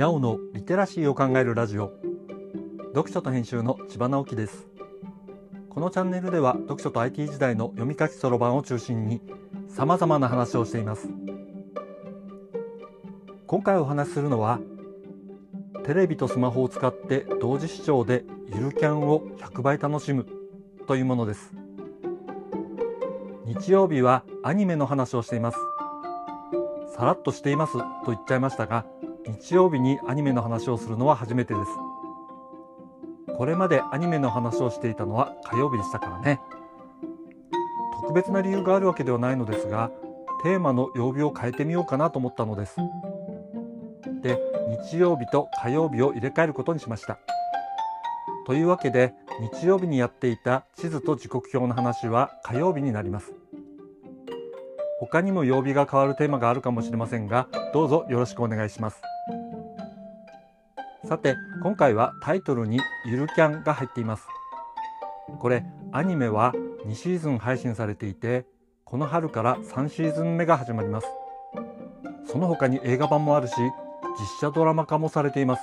にゃおのリテラシーを考えるラジオ。読書と編集の千葉直樹です。このチャンネルでは読書と IT 時代の読み書きそろばんを中心に様々な話をしています。今回お話しするのはテレビとスマホを使って同時視聴でゆるキャンを100倍楽しむというものです。日曜日はアニメの話をしています。さらっとしていますと言っちゃいましたが日曜日にアニメの話をするのは初めてです。これまでアニメの話をしていたのは火曜日でしたからね。特別な理由があるわけではないのですがテーマの曜日を変えてみようかなと思ったのです。で日曜日と火曜日を入れ替えることにしました。というわけで日曜日にやっていた地図と時刻表の話は火曜日になります。他にも曜日が変わるテーマがあるかもしれませんがどうぞよろしくお願いします。さて今回はタイトルにゆるキャンが入っています。これアニメは2シーズン配信されていてこの春から3シーズン目が始まります。その他に映画版もあるし実写ドラマ化もされています。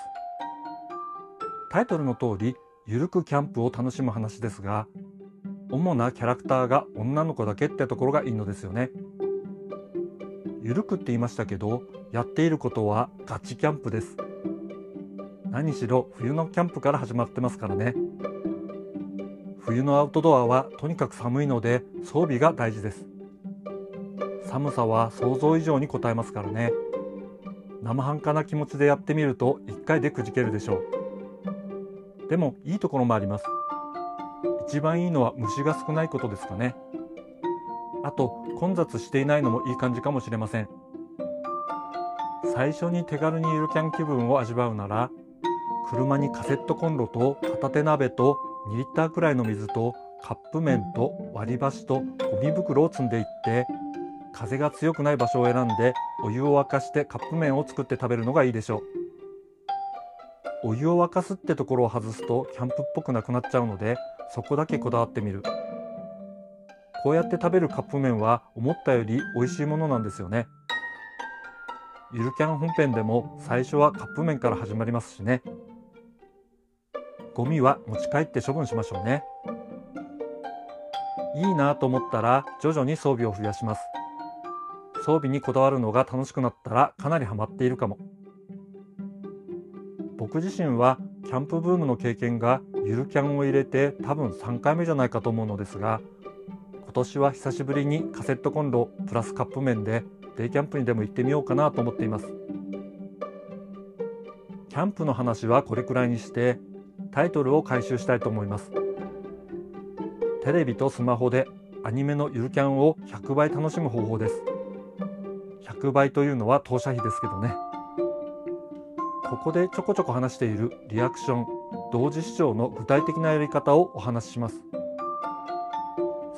タイトルの通りゆるくキャンプを楽しむ話ですが主なキャラクターが女の子だけってところがいいのですよね。ゆるくって言いましたけどやっていることはガチキャンプです。何しろ冬のキャンプから始まってますからね。冬のアウトドアはとにかく寒いので装備が大事です。寒さは想像以上に応えますからね。生半可な気持ちでやってみると1回でくじけるでしょう。でもいいところもあります。一番いいのは虫が少ないことですかね。あと混雑していないのもいい感じかもしれません。最初に手軽にゆるキャン気分を味わうなら車にカセットコンロと片手鍋と2リッターくらいの水とカップ麺と割り箸とゴミ袋を積んでいって風が強くない場所を選んでお湯を沸かしてカップ麺を作って食べるのがいいでしょう。お湯を沸かすってところを外すとキャンプっぽくなくなっちゃうのでそこだけこだわってみる。こうやって食べるカップ麺は思ったより美味しいものなんですよね。ゆるキャン本編でも最初はカップ麺から始まりますしね。ゴミは持ち帰って処分しましょうね。いいなと思ったら徐々に装備を増やします。装備にこだわるのが楽しくなったらかなりハマっているかも。僕自身はキャンプブームの経験がゆるキャンを入れて多分3回目じゃないかと思うのですが年は久しぶりにカセットコンロプラスカップ麺でデイキャンプにでも行ってみようかなと思っています。キャンプの話はこれくらいにしてタイトルを回収したいと思います。テレビとスマホでアニメのゆるキャンを100倍楽しむ方法です。100倍というのは当社比ですけどね。ここでちょこちょこ話しているリアクション同時視聴の具体的なやり方をお話しします。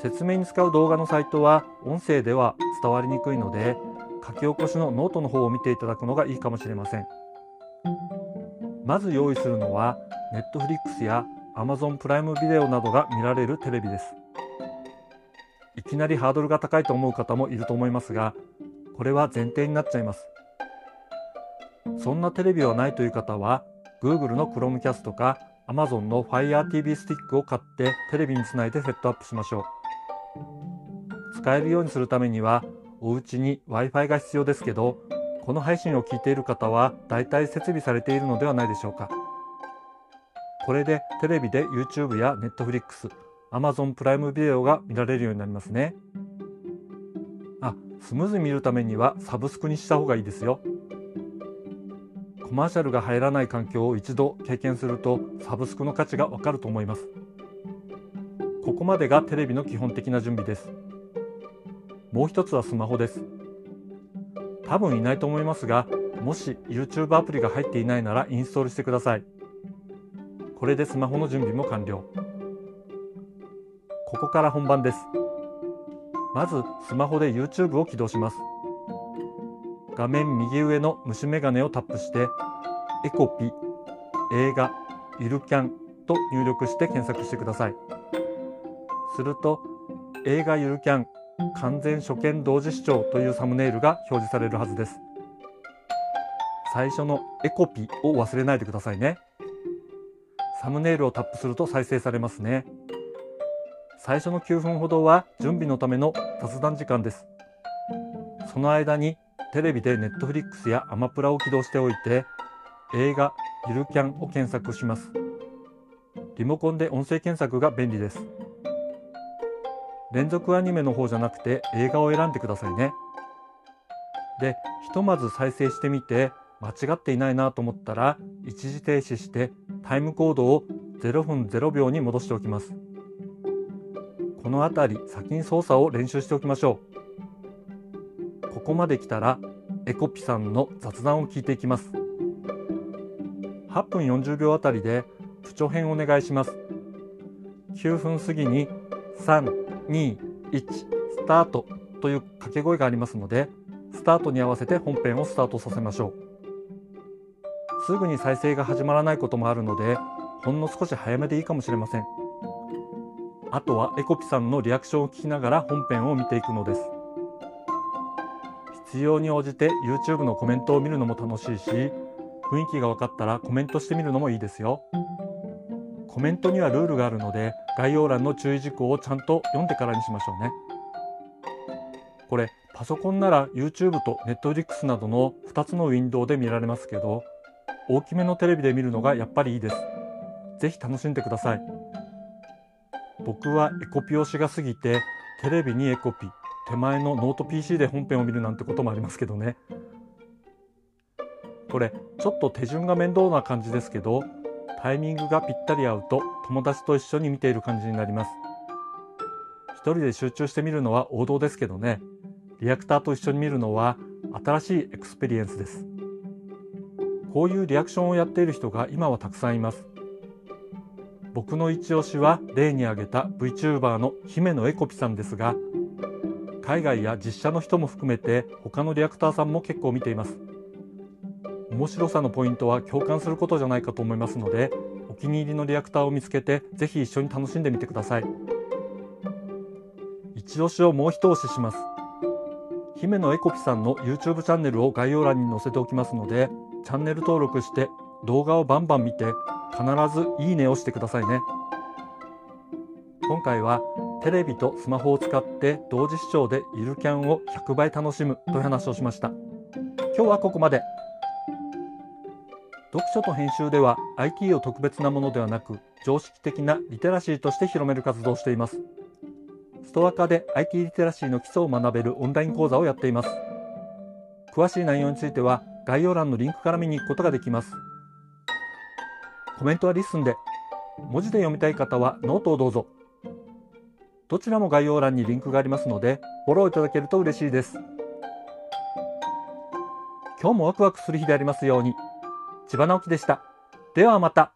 説明に使う動画のサイトは音声では伝わりにくいので書き起こしのノートの方を見ていただくのがいいかもしれません。まず用意するのは Netflix や Amazon プライムビデオなどが見られるテレビです。いきなりハードルが高いと思う方もいると思いますがこれは前提になっちゃいます。そんなテレビはないという方は Google の Chromecast か Amazon の Fire TV スティックを買ってテレビにつないでセットアップしましょう。使えるようにするためにはお家に Wi-Fi が必要ですけどこの配信を聞いている方は大体設備されているのではないでしょうか。これでテレビで YouTube や Netflix、Amazon プライムビデオが見られるようになりますね。あ、スムーズに見るためにはサブスクにした方がいいですよ。コマーシャルが入らない環境を一度経験するとサブスクの価値がわかると思います。ここまでがテレビの基本的な準備です。もう一つはスマホです。多分いないと思いますがもし YouTube アプリが入っていないならインストールしてください。これでスマホの準備も完了。ここから本番です。まずスマホで YouTube を起動します。画面右上の虫眼鏡をタップしてエコピ映画ゆるキャンと入力して検索してください。すると映画ゆるキャン完全初見同時視聴というサムネイルが表示されるはずです最初のエコピを忘れないでくださいね。サムネイルをタップすると再生されますね。最初の9分ほどは準備のための雑談時間です。その間にテレビでネットフリックスやアマプラを起動しておいて映画ゆるキャンを検索します。リモコンで音声検索が便利です。連続アニメの方じゃなくて映画を選んでくださいね。で、ひとまず再生してみて間違っていないなと思ったら一時停止してタイムコードを0分0秒に戻しておきます。この辺り先に操作を練習しておきましょう。ここまで来たらエコピさんの雑談を聞いていきます。8分40秒あたりで不調編お願いします。9分過ぎに3、2、1スタートという掛け声がありますので、スタートに合わせて本編をスタートさせましょう。すぐに再生が始まらないこともあるので、ほんの少し早めでいいかもしれません。あとはエコピさんのリアクションを聞きながら本編を見ていくのです。必要に応じて YouTube のコメントを見るのも楽しいし、雰囲気が分かったらコメントしてみるのもいいですよ。コメントにはルールがあるので概要欄の注意事項をちゃんと読んでからにしましょうね。これパソコンなら YouTube と Netflix などの2つのウィンドウで見られますけど大きめのテレビで見るのがやっぱりいいです。ぜひ楽しんでください。僕はエコピ推しが過ぎてテレビにエコピ手前のノート PC で本編を見るなんてこともありますけどね。これちょっと手順が面倒な感じですけどタイミングがぴったり合うと友達と一緒に見ている感じになります。一人で集中して見るのは王道ですけどね、リアクターと一緒に見るのは新しい experience です。こういうリアクションをやっている人が今はたくさんいます。僕の一押しは例に挙げた VTuber の姫野エコピさんですが、海外や実写の人も含めて他のリアクターさんも結構見ています。面白さのポイントは共感することじゃないかと思いますのでお気に入りのリアクターを見つけてぜひ一緒に楽しんでみてください。一押しをもう一押しします。姫野エコピさんの YouTube チャンネルを概要欄に載せておきますのでチャンネル登録して動画をバンバン見て必ずいいねをしてくださいね。今回はテレビとスマホを使って同時視聴でゆるキャンを100倍楽しむという話をしました。今日はここまで。読書と編集では IT を特別なものではなく常識的なリテラシーとして広める活動をしています。ストアカで IT リテラシーの基礎を学べるオンライン講座をやっています。詳しい内容については概要欄のリンクから見に行くことができます。コメントは LISTEN で文字で読みたい方はノートをどうぞ。どちらも概要欄にリンクがありますのでフォローいただけると嬉しいです。今日もワクワクする日でありますように。千葉直樹でした。ではまた。